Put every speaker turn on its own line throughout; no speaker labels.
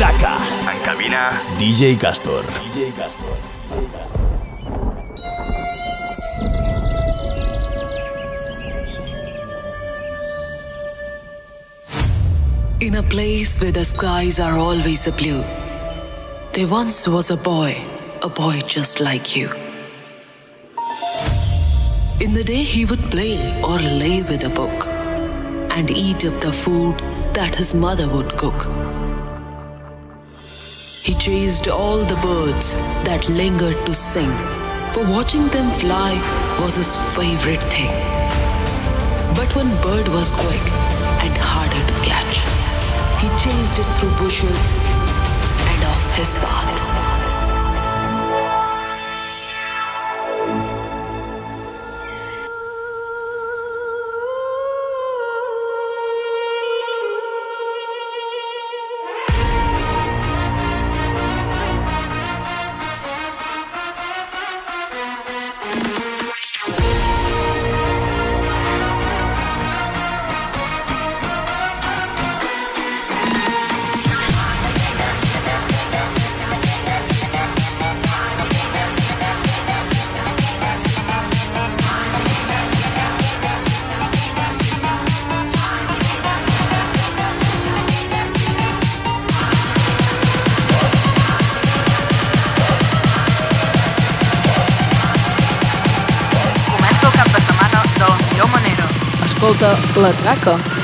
En cabina, DJ Kaz7hor. DJ Kaz7hor.
In a place where the skies are always a blue, there once was a boy, a boy just like you. In the day, he would play or lay with a book and eat up the food that his mother would cook. He chased all the birds that lingered to sing, for watching them fly was his favorite thing. But one bird was quick and harder to catch. He chased it through bushes and off his path.
Escolta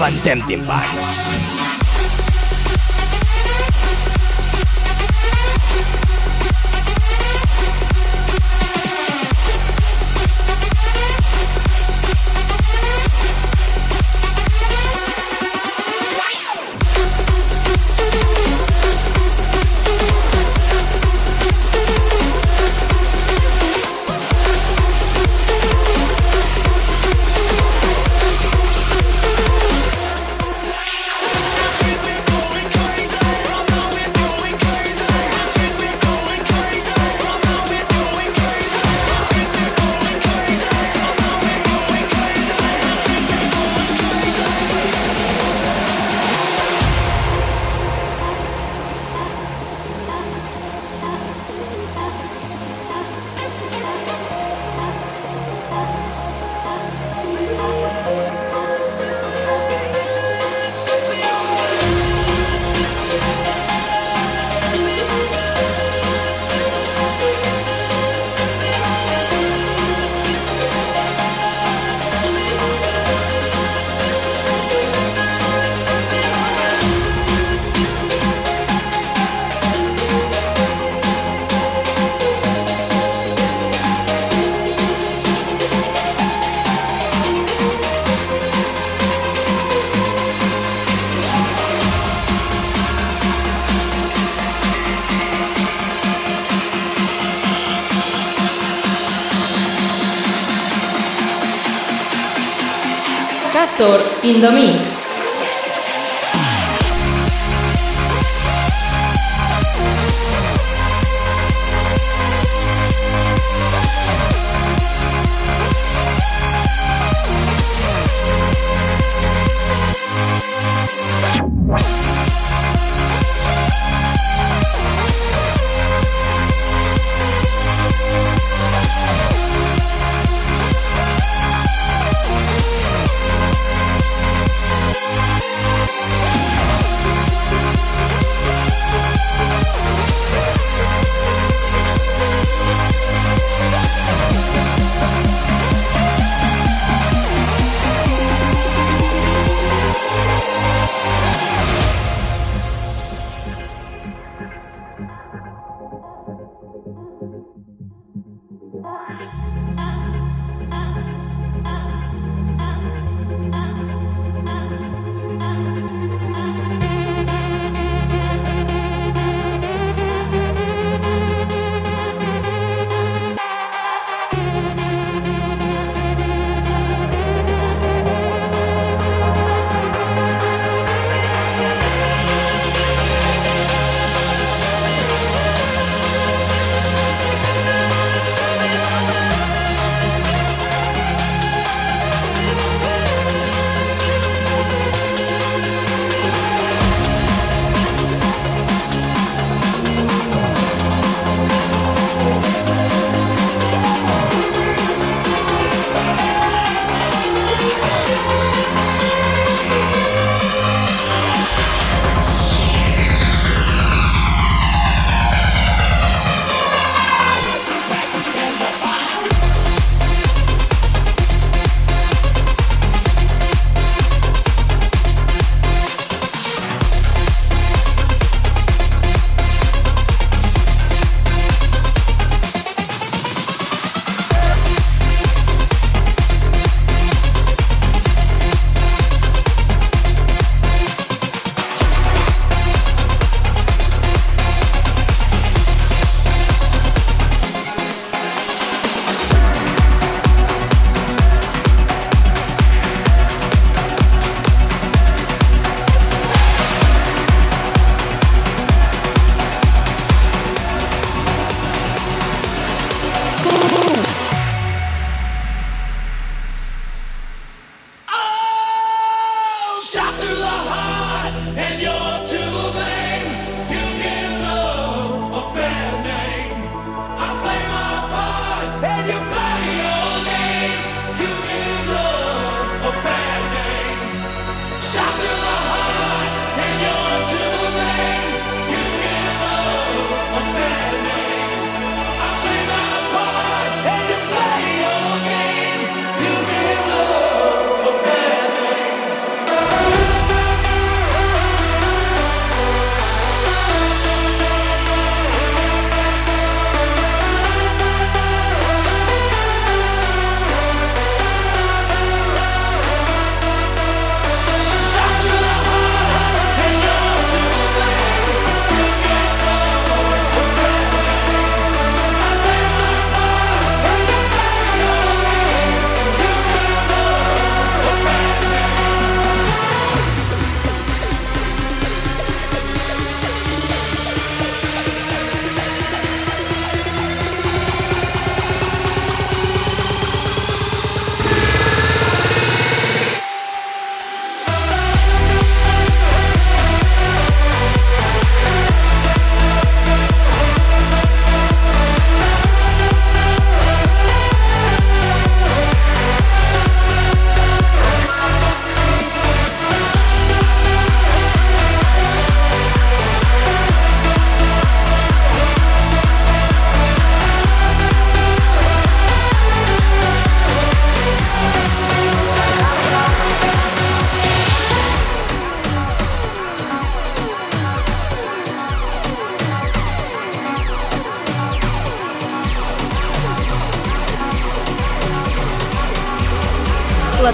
vantem tempting
pants. indomini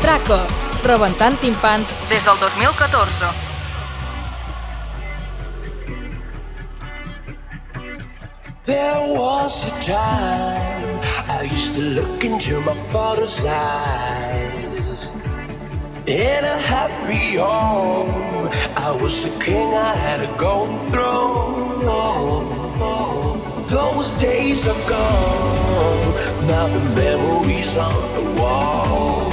the mix.
La Traca, rebentant timpans
des del 2014.
There was a time I used to look into my father's eyes. In a happy home, I was a king, I had a golden throne. Those days are gone, now the memories on the wall.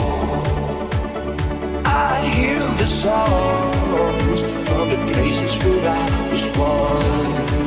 The songs from the places where I was born.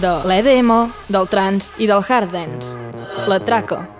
De l'EDM, del trance i del hard dance. La traca.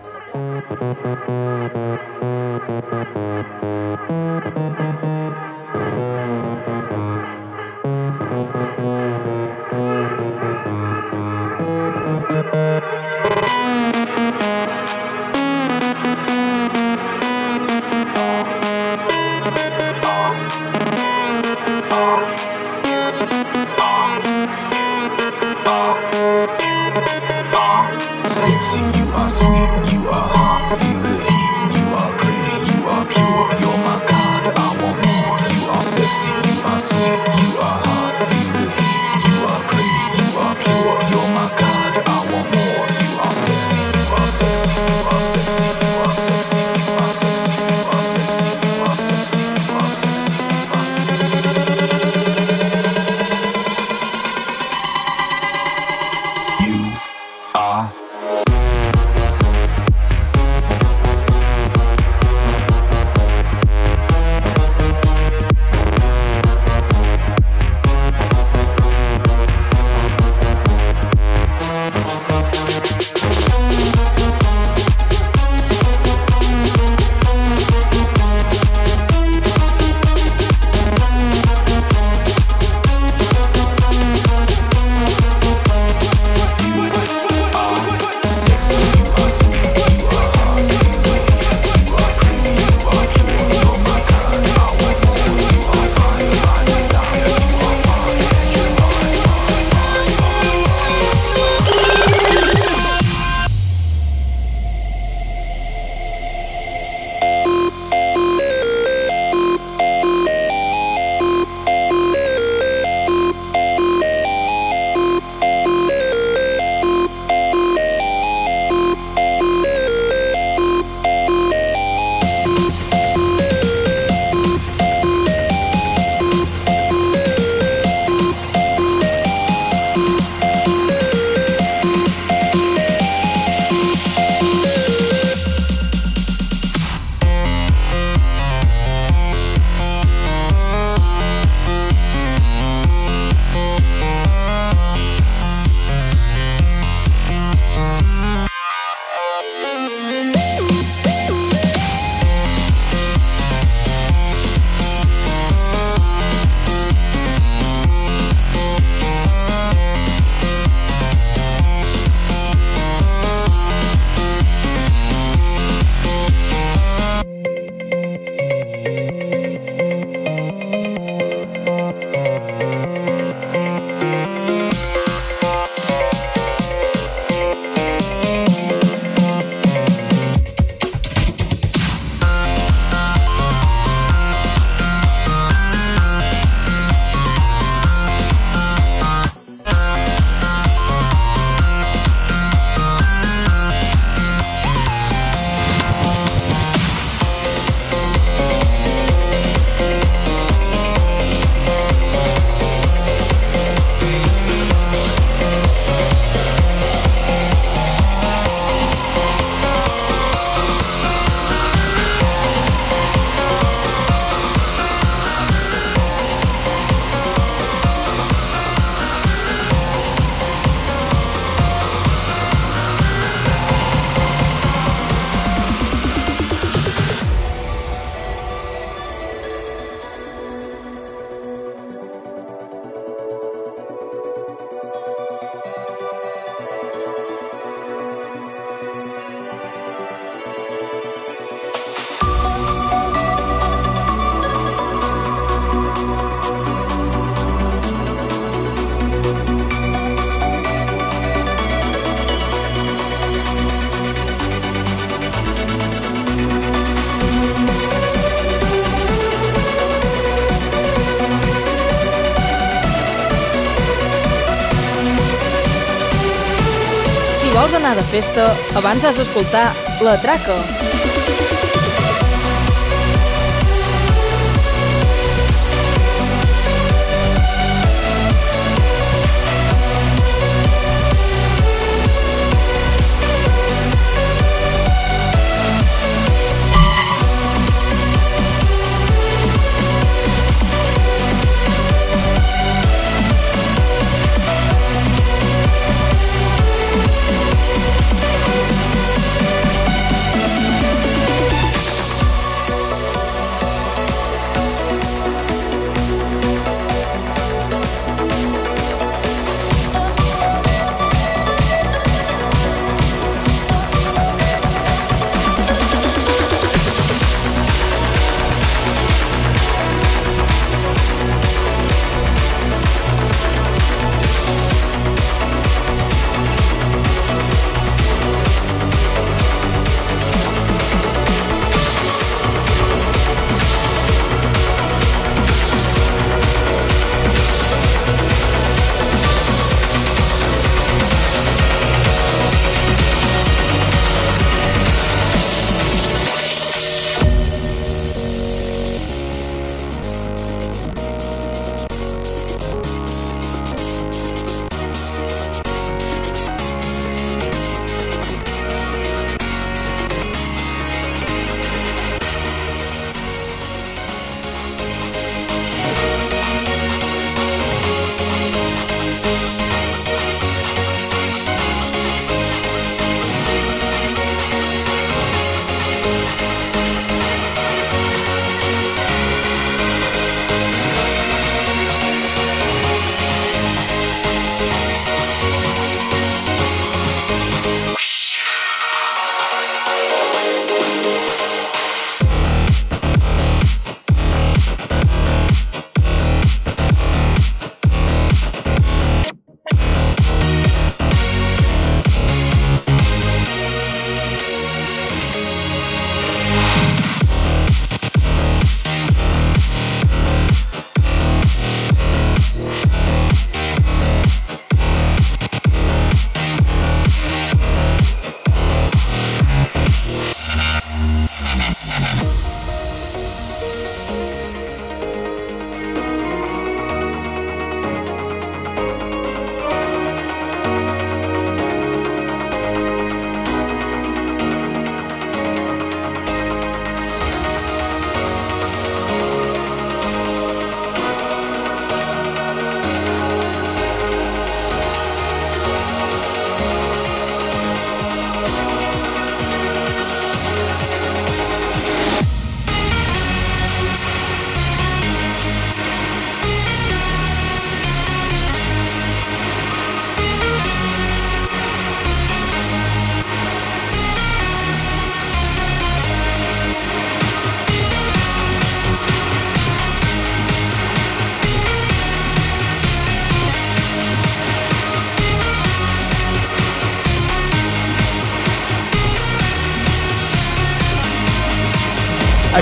Festa, abans has d'escoltar La Traca.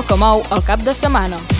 Mocomow al cap de setmana.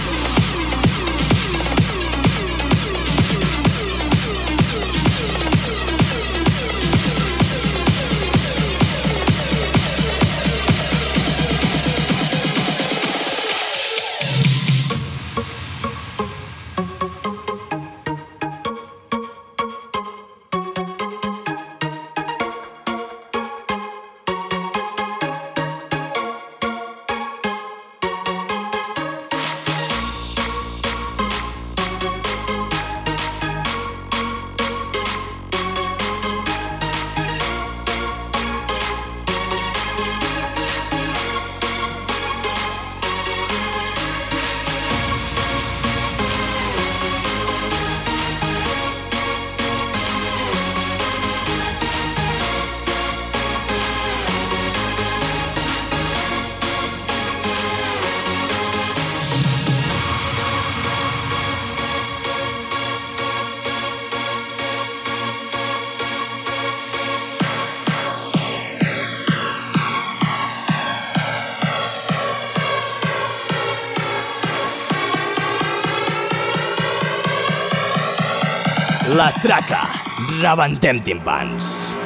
Matraca. Rebentem timpans.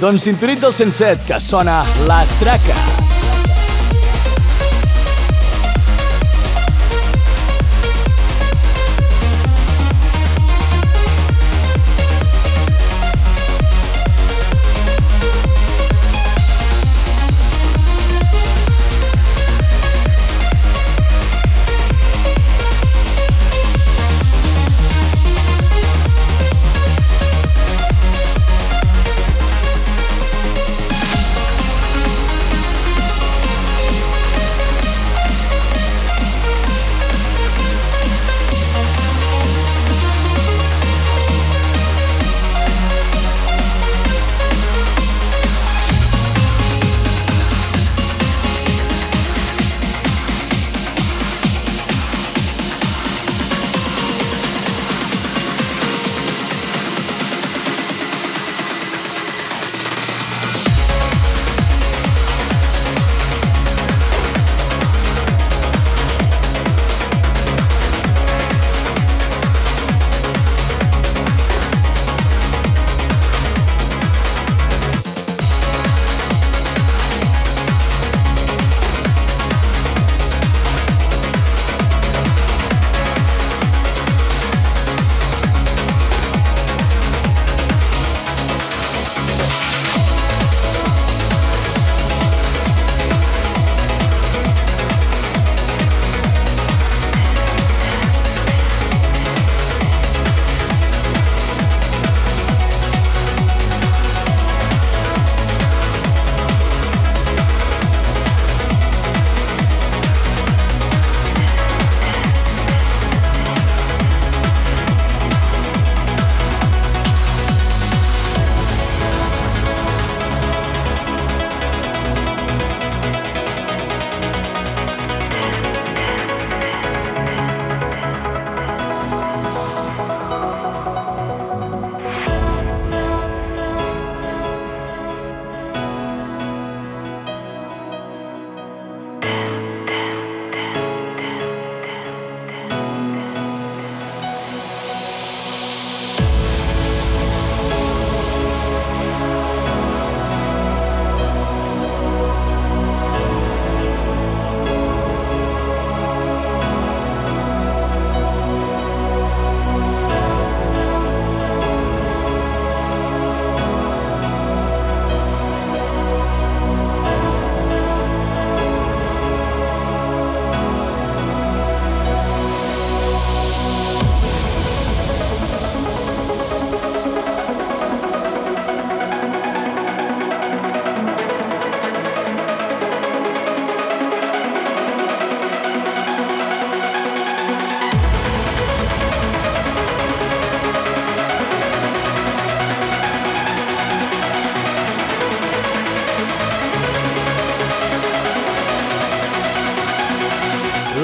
Doncs sintonitza el 107, que sona La Traca.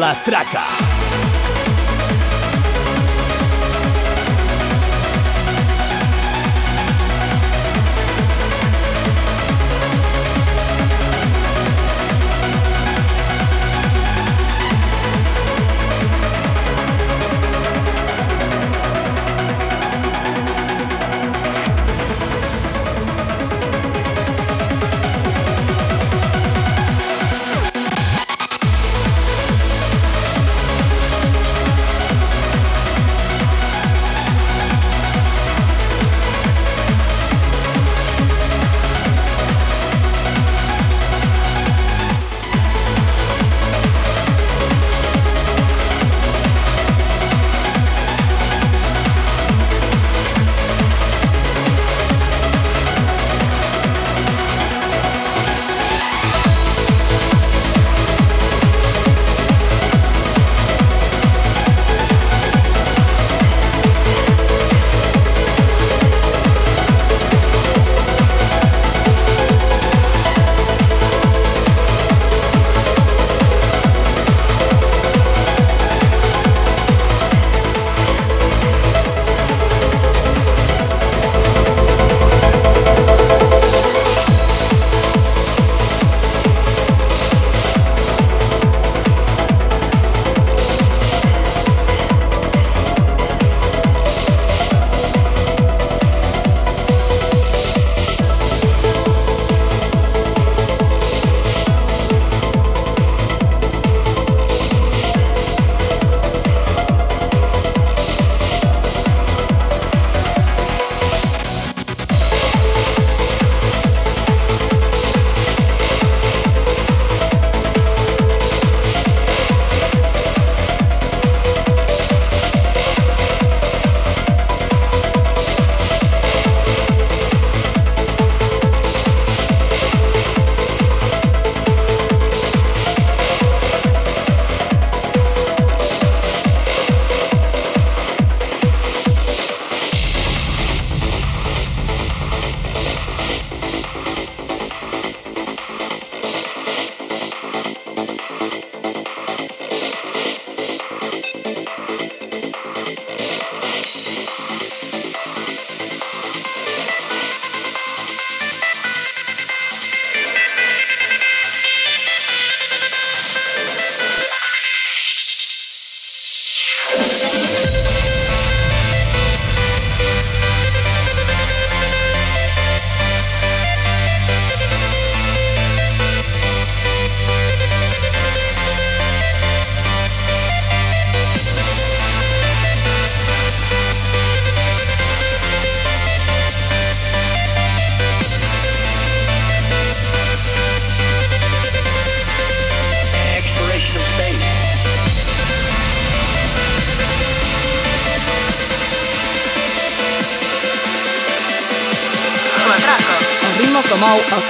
Matraca.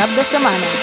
Palavra
da Semana.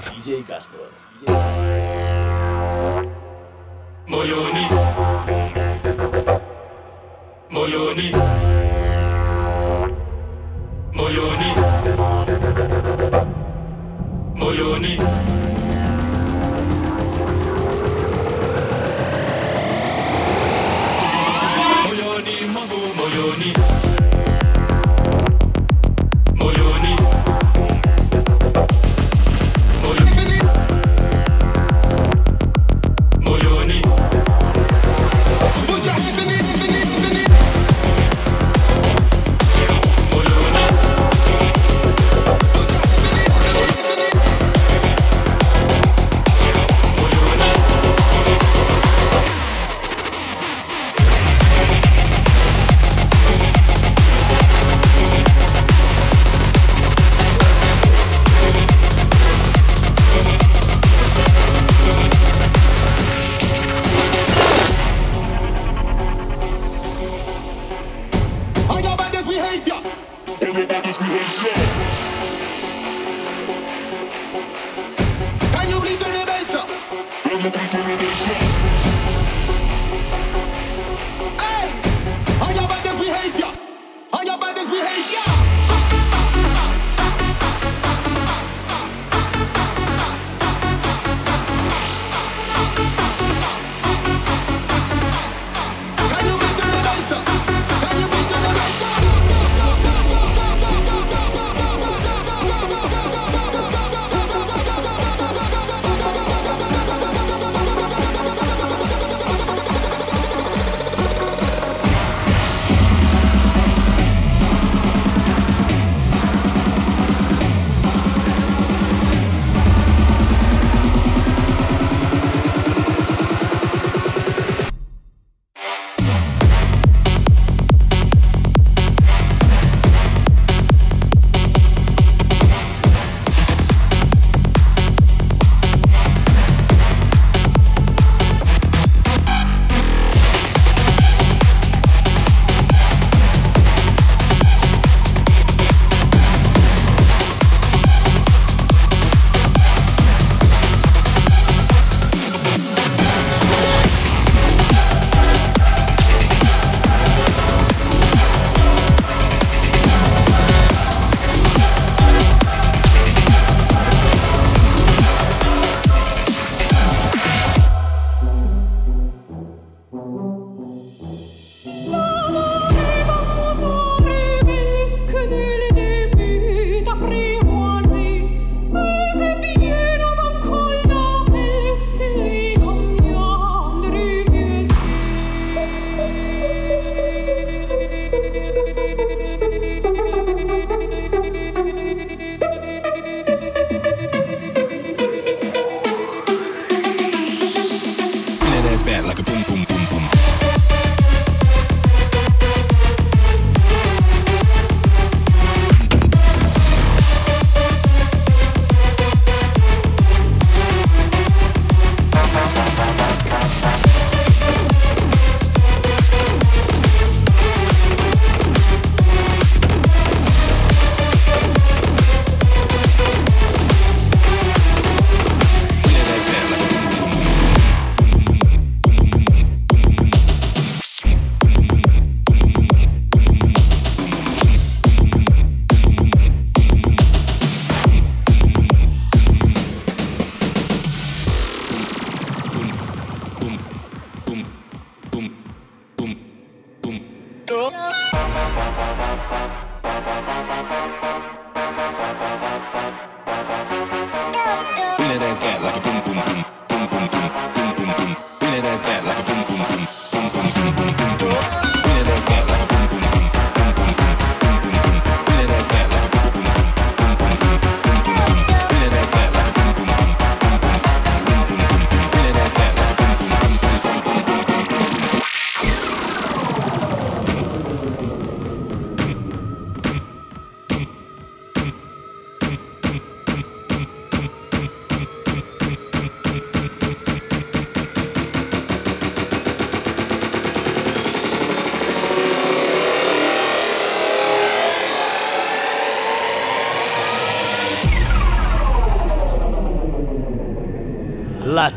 DJ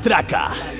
matraca.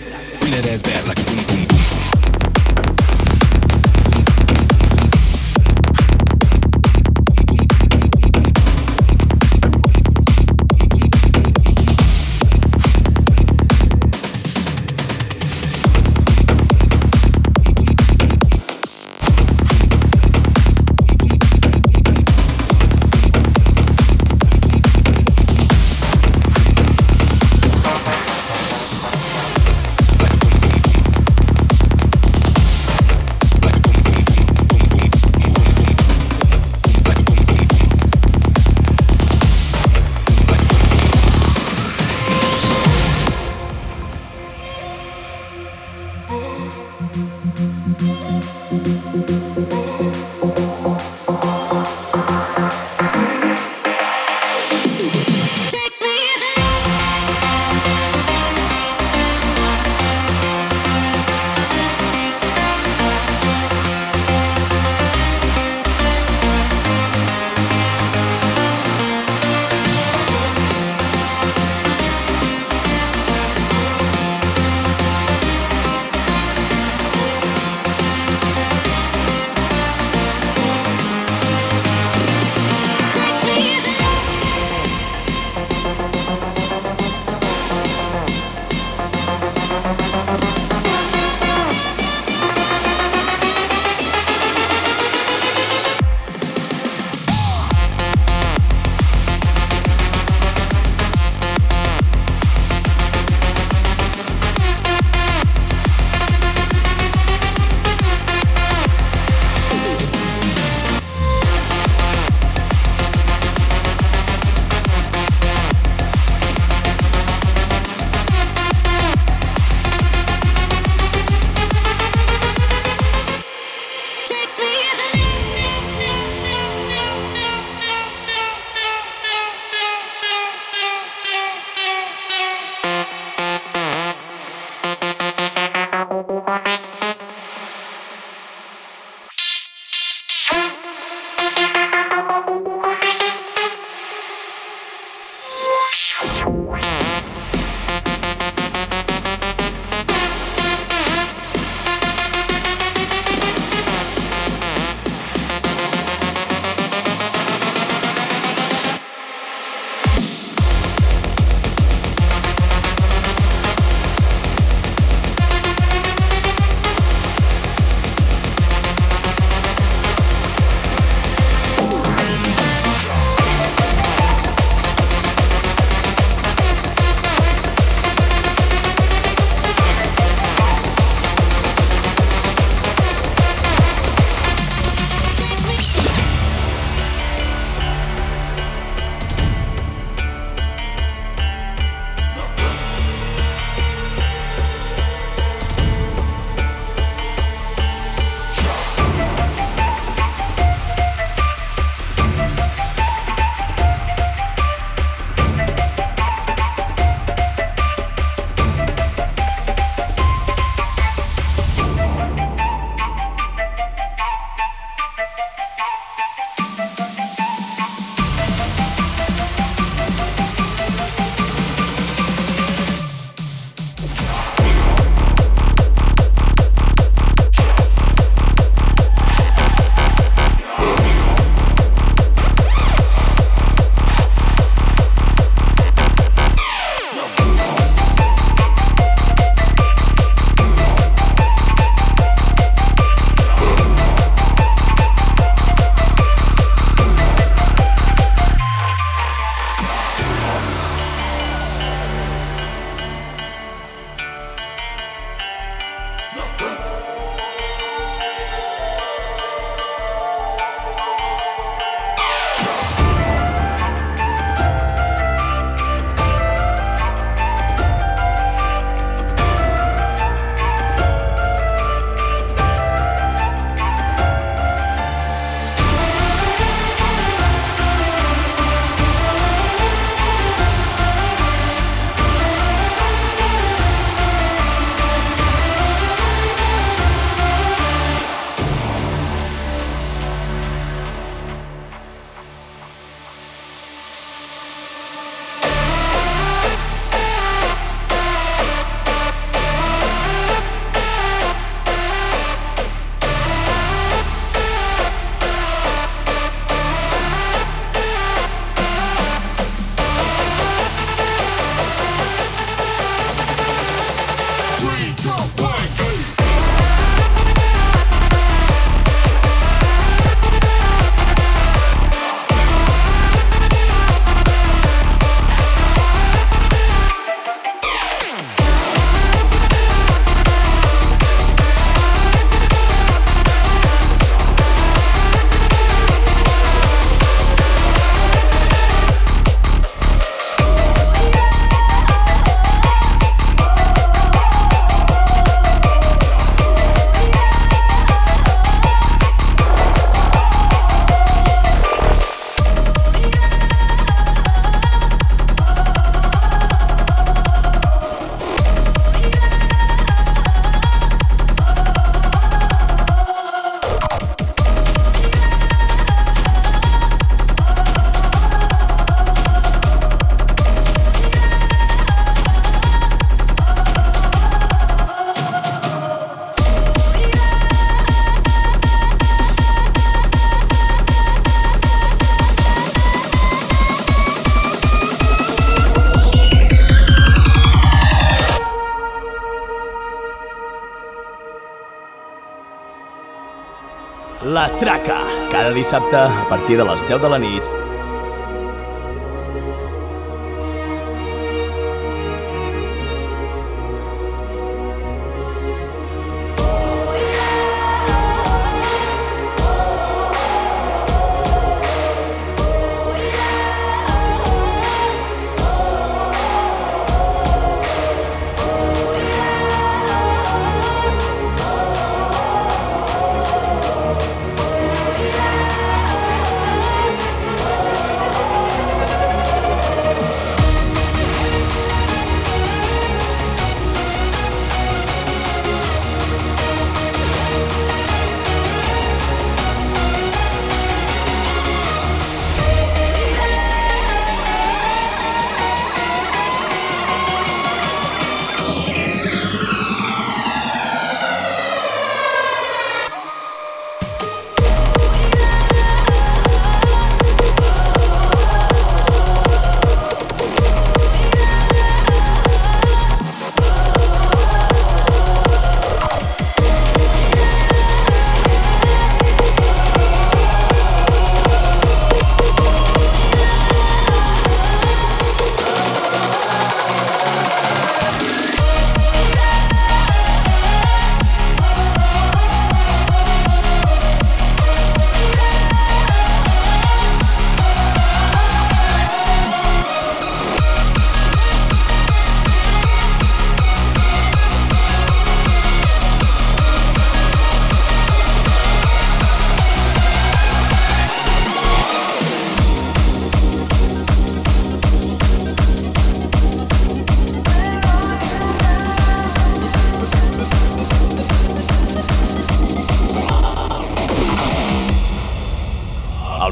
La Traca, cada dissabte a partir de les 10 de la nit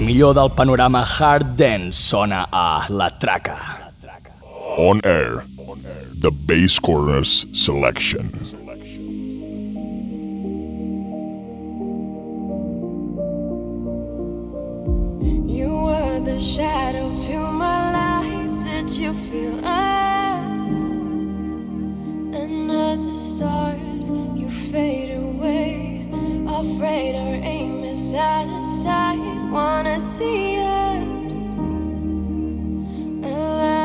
El millor del panorama hard dance sona a La Traca.
On air, the Bass Corners selection.
You were the shadow to my light. Did you feel us? Another star, you fade away. Afraid our aim is out of sight. Wanna see us alive.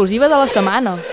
exclusiva de la setmana.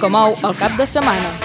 que mou el cap de setmana.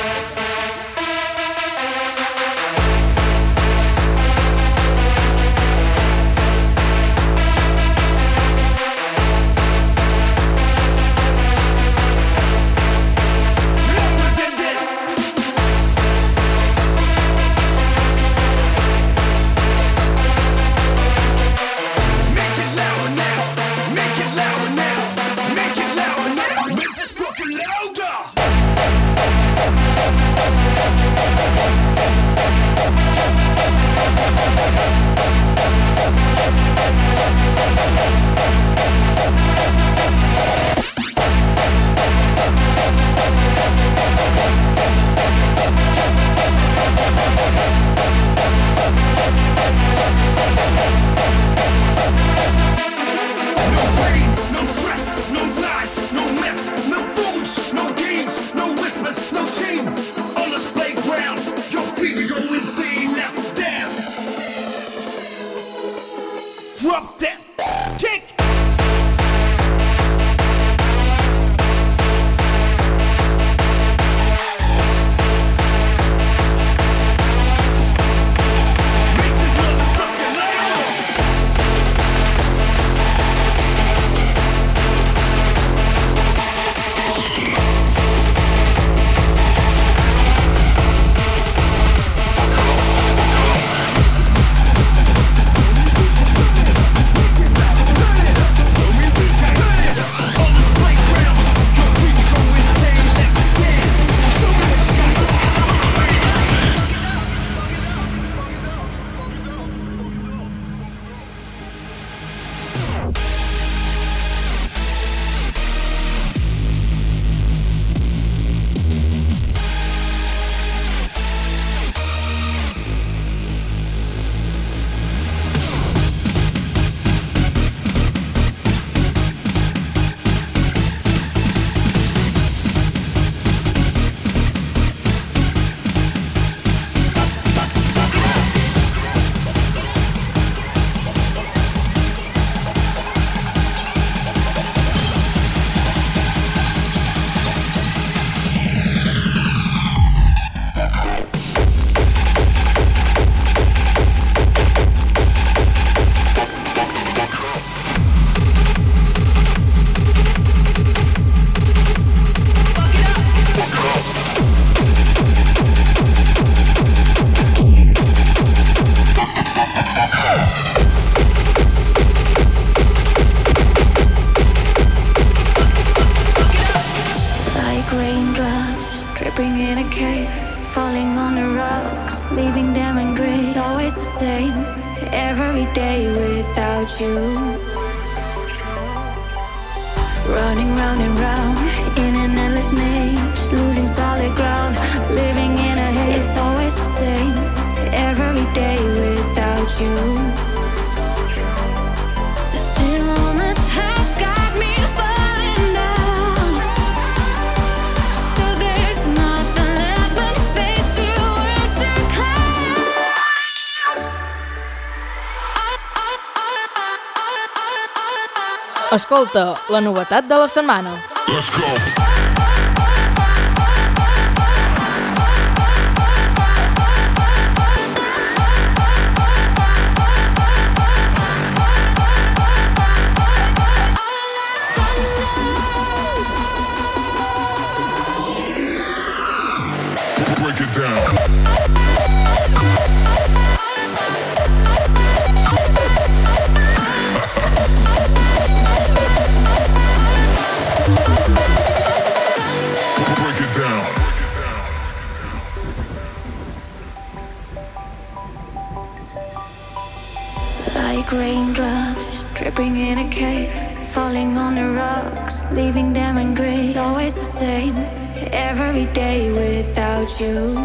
Tripping in a cave, falling on the rocks, leaving them in gray. It's always the same, every day without you. Running round and round in an endless maze, losing solid ground, living in a haze. It's always the same, every day without you.
Escolta la novetat de la setmana.
Let's go.
You.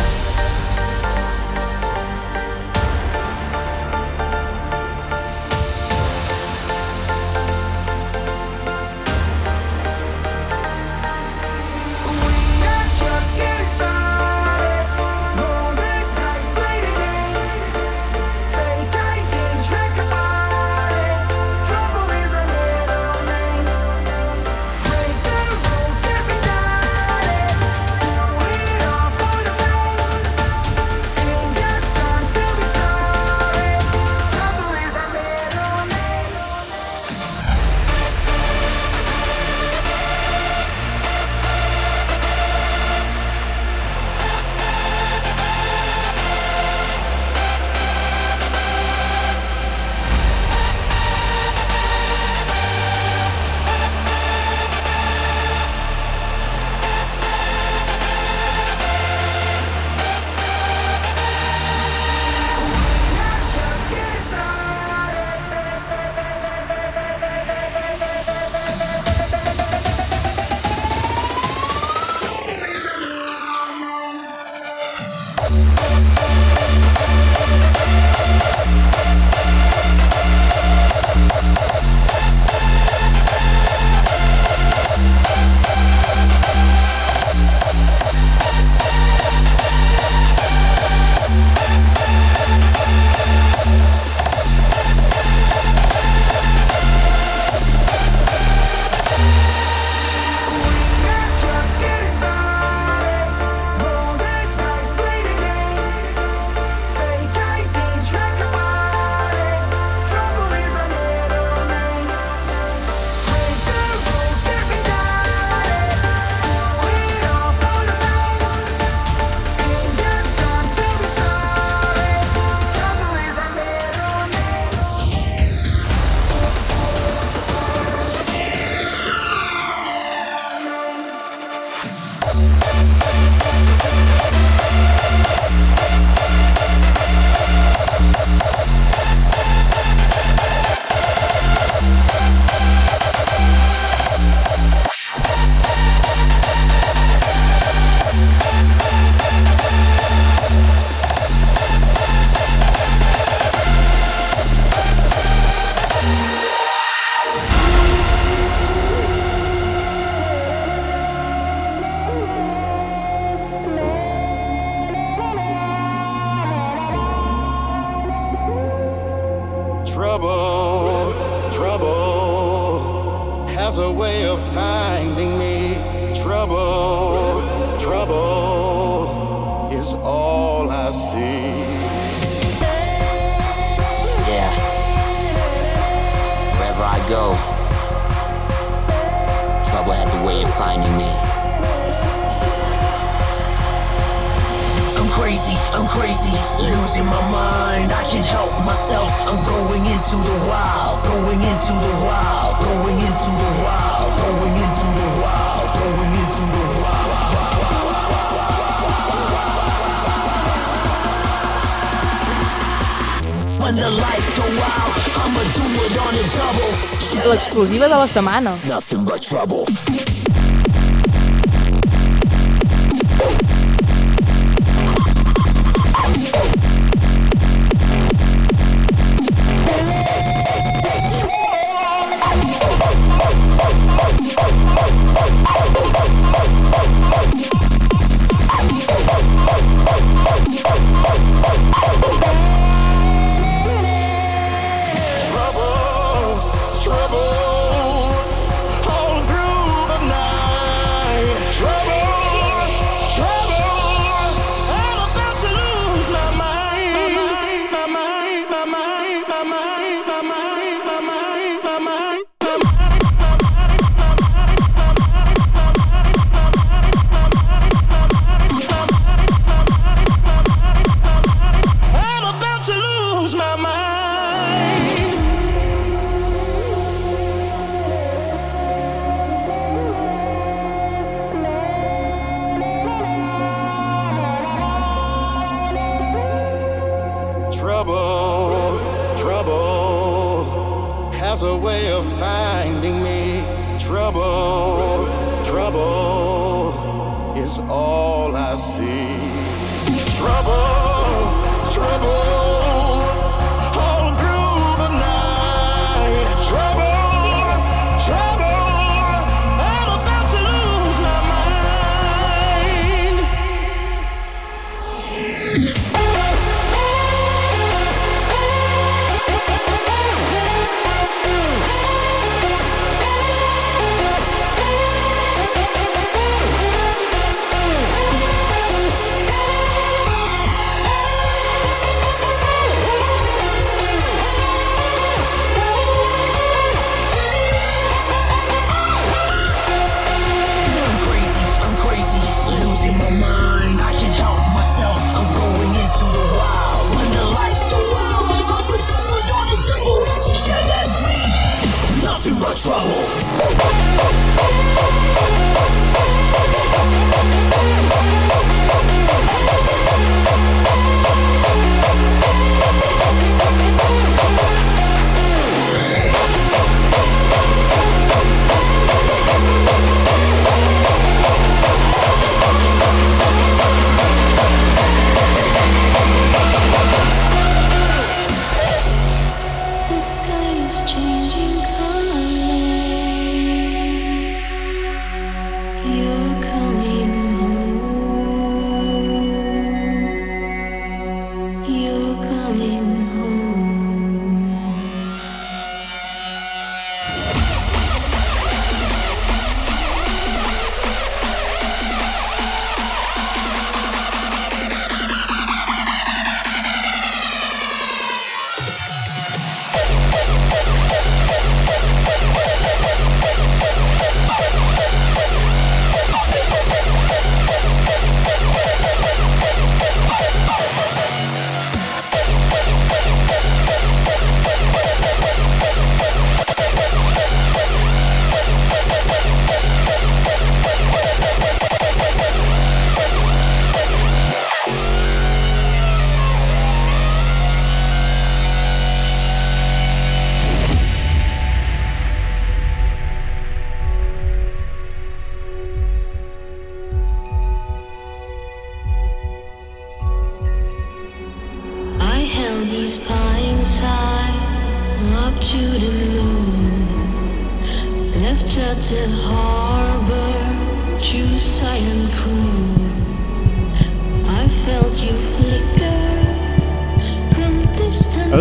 Nothing but trouble.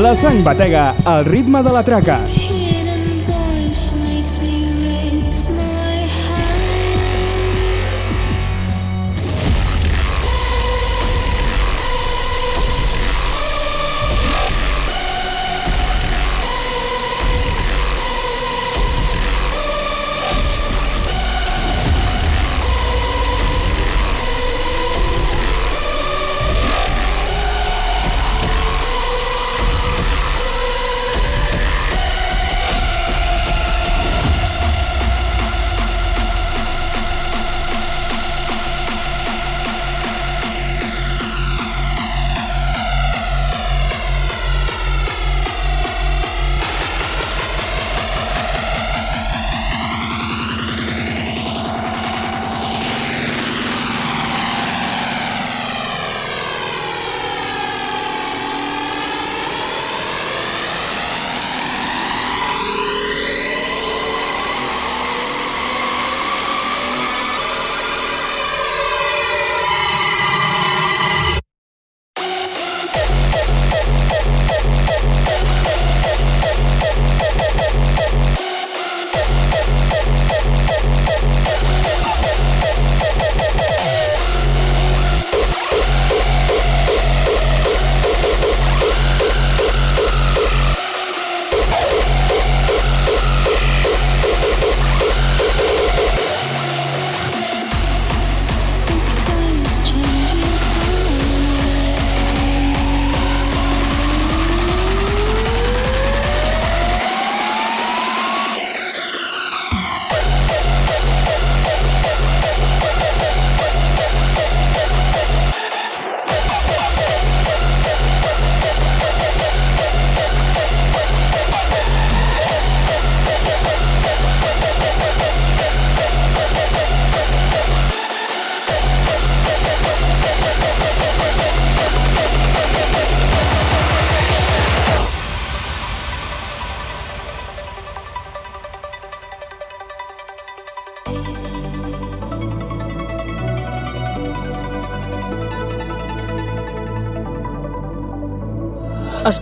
La sang batega al ritme de la traca.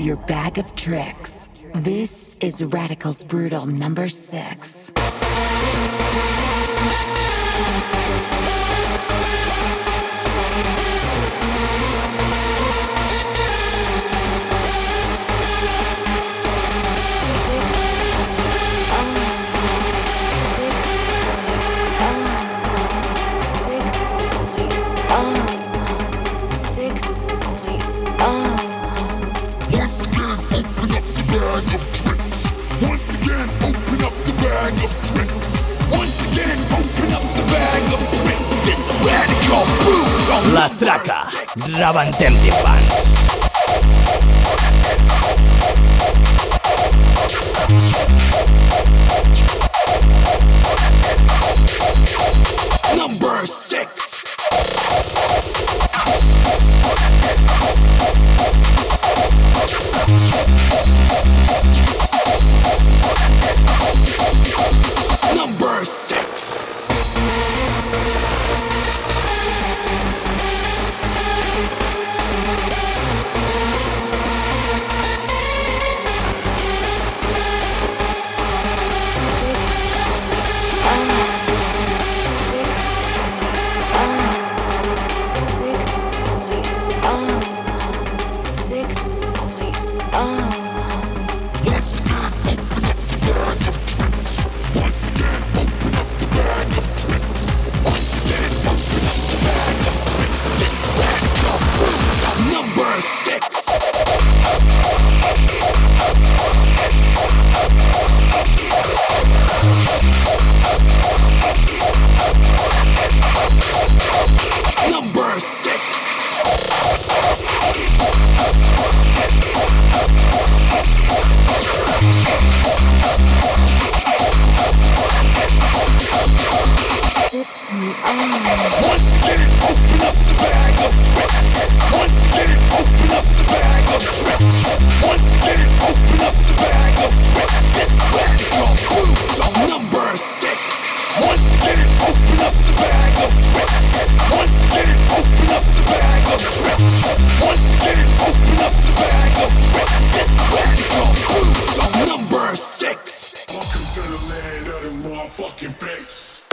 your bag of tricks. This is Radical's Brutal number six.
Breaks.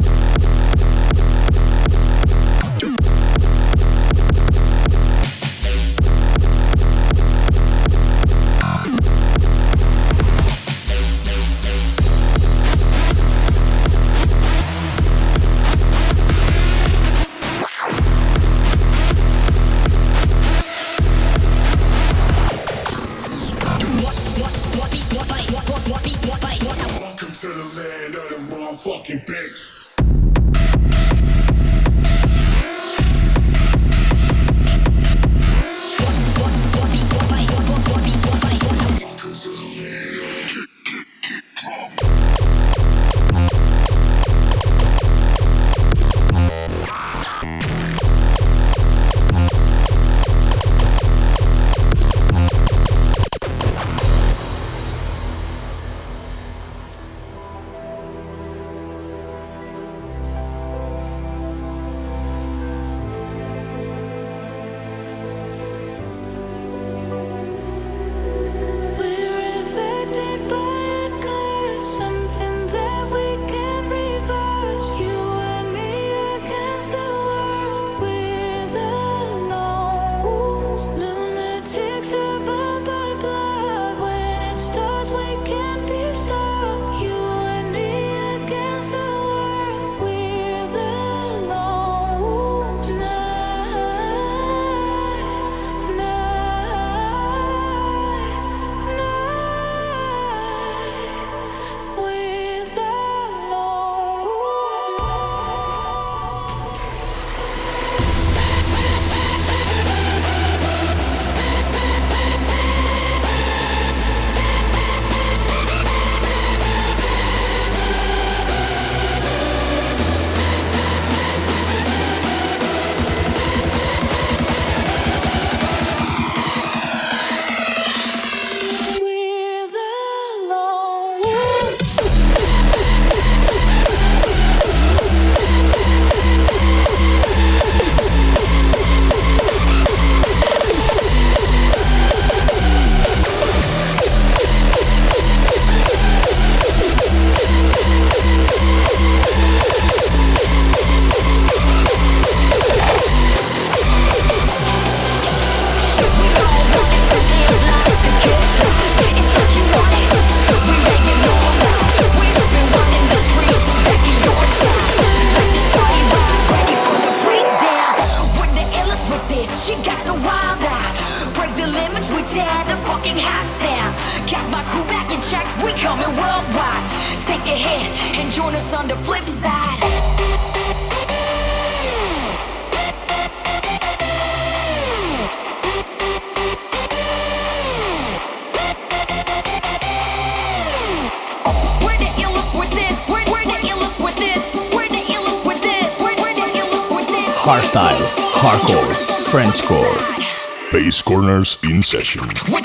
session.
What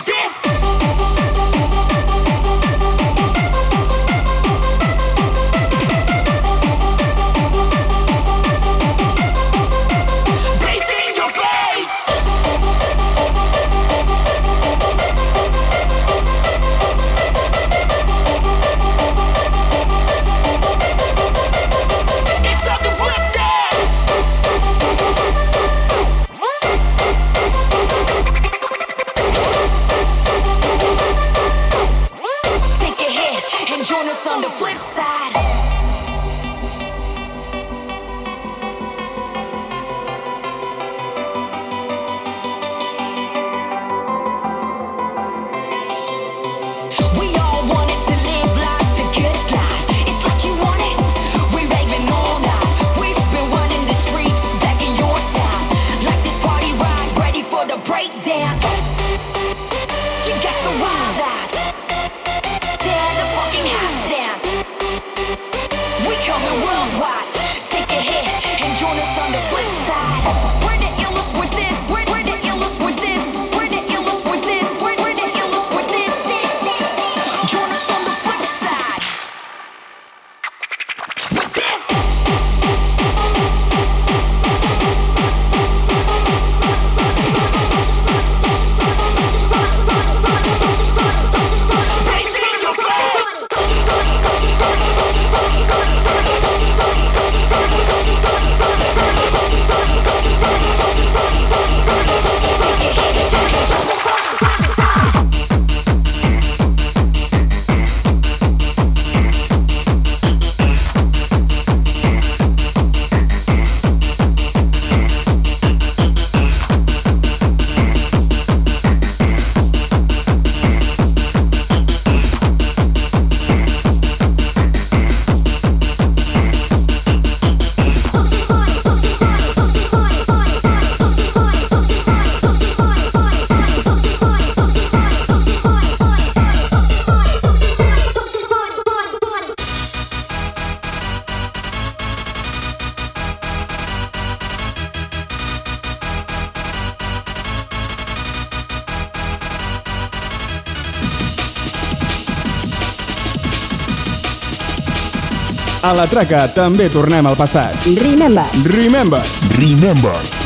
la traca també tornem al passat.
Remember.
Remember.
Remember.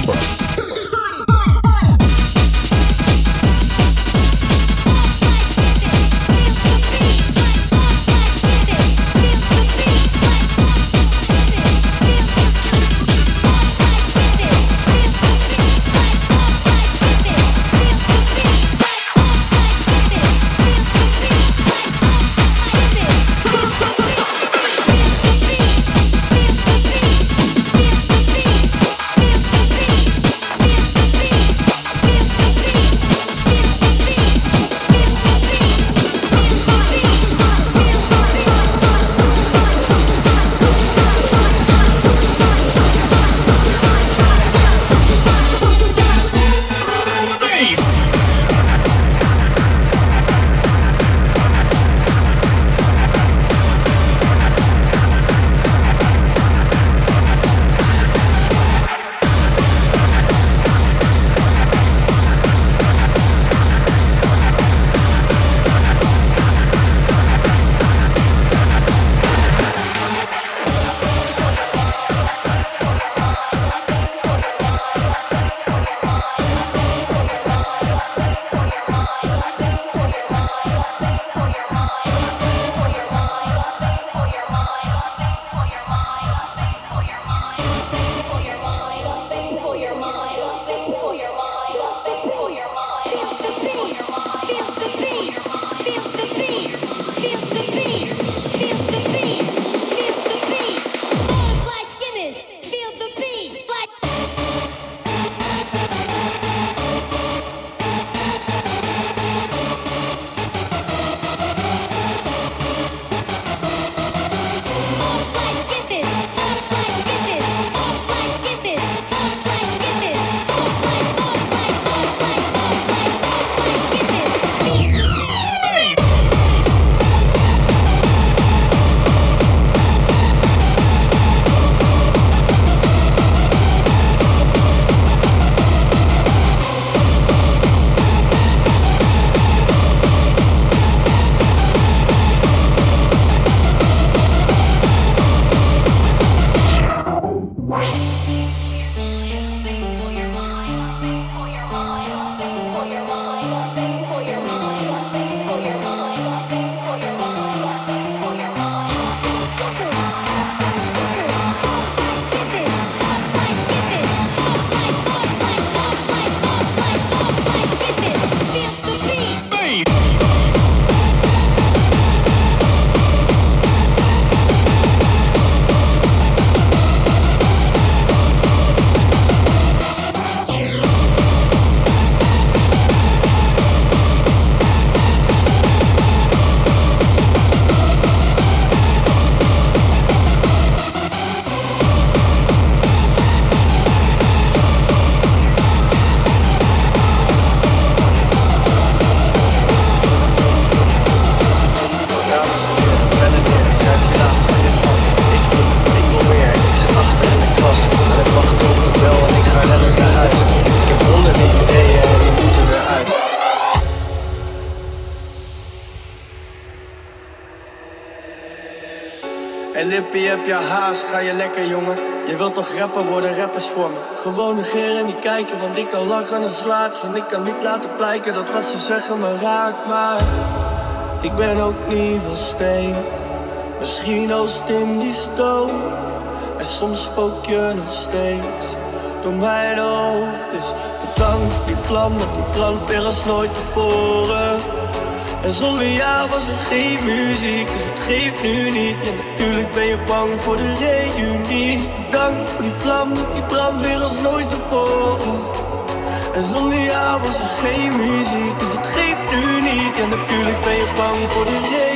Ga je lekker, jongen? Je wilt toch rapper worden, rappers voor me. Gewoon negeren en niet kijken, want ik kan lachen en slaat ze. En ik kan niet laten blijken dat wat ze zeggen me raakt, maar... Ik ben ook niet van steen. Misschien oost in die stoof. En soms spook je nog steeds door mijn hoofd. Dus bedankt die vlam, dat die brandt weer als nooit tevoren. En zonder jou was er geen muziek, dus het geeft nu niet. En natuurlijk ben je bang voor de reunie. Bedankt voor die vlam, die brandt weer als nooit tevoren. En zonder jou was er geen muziek, dus het geeft nu niet. En natuurlijk ben je bang voor de reunie.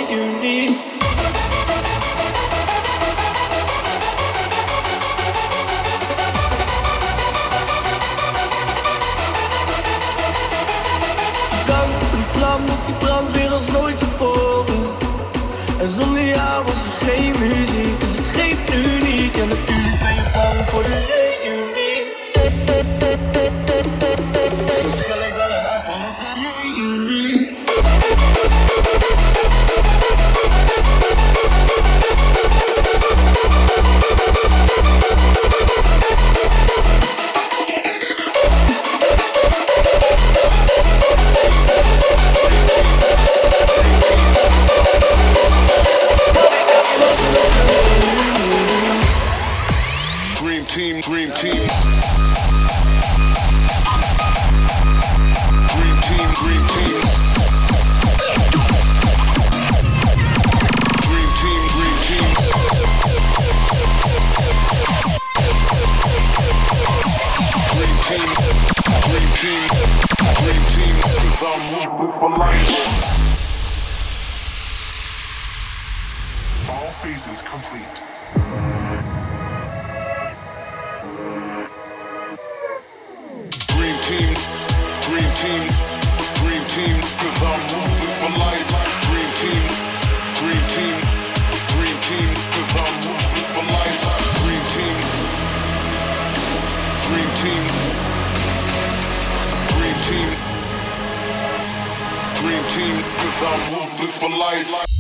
我是
任 team, Dream team, dream team. Dream team. Cause I'm ruthless for life. Dream team, dream team, dream team. Dream team. Cause I'm ruthless for life.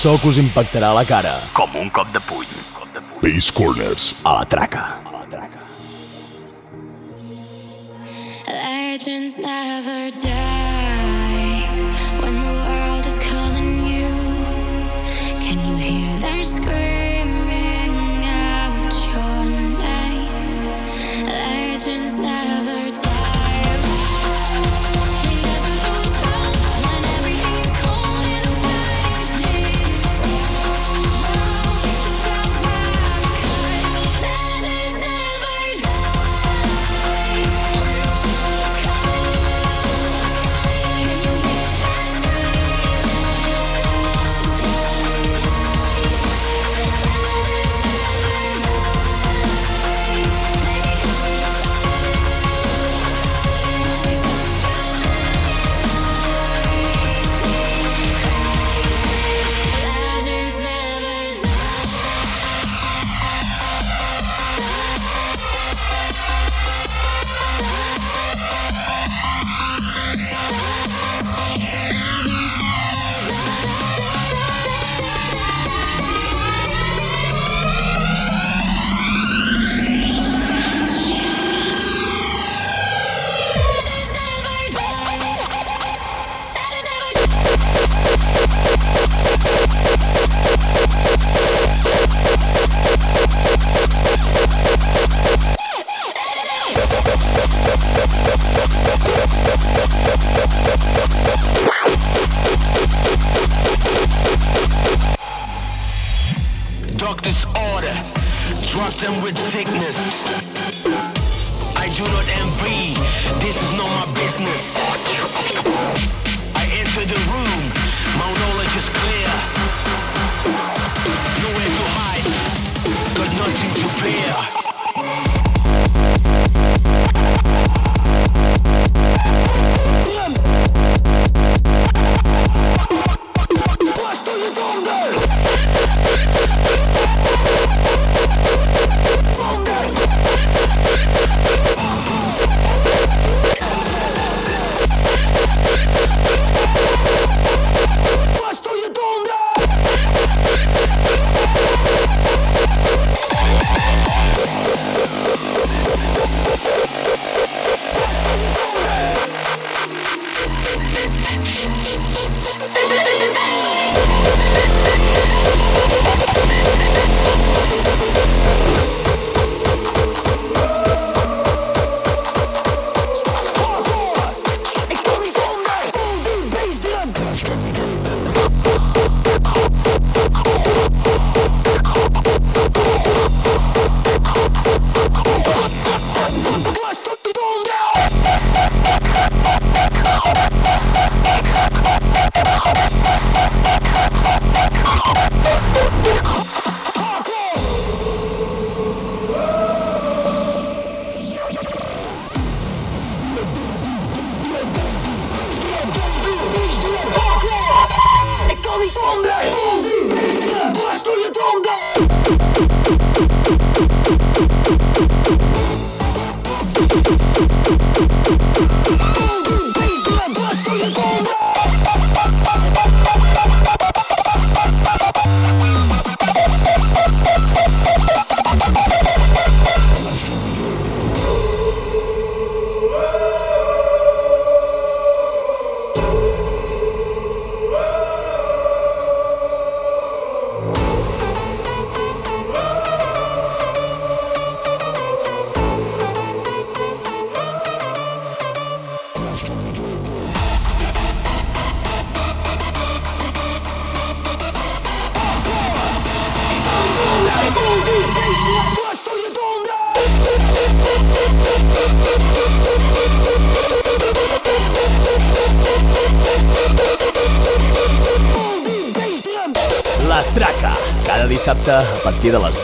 so que us impactarà a la cara. Com un cop de puny.
Base Corners.
A la traca.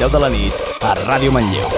10 de la nit a Ràdio Manlleu.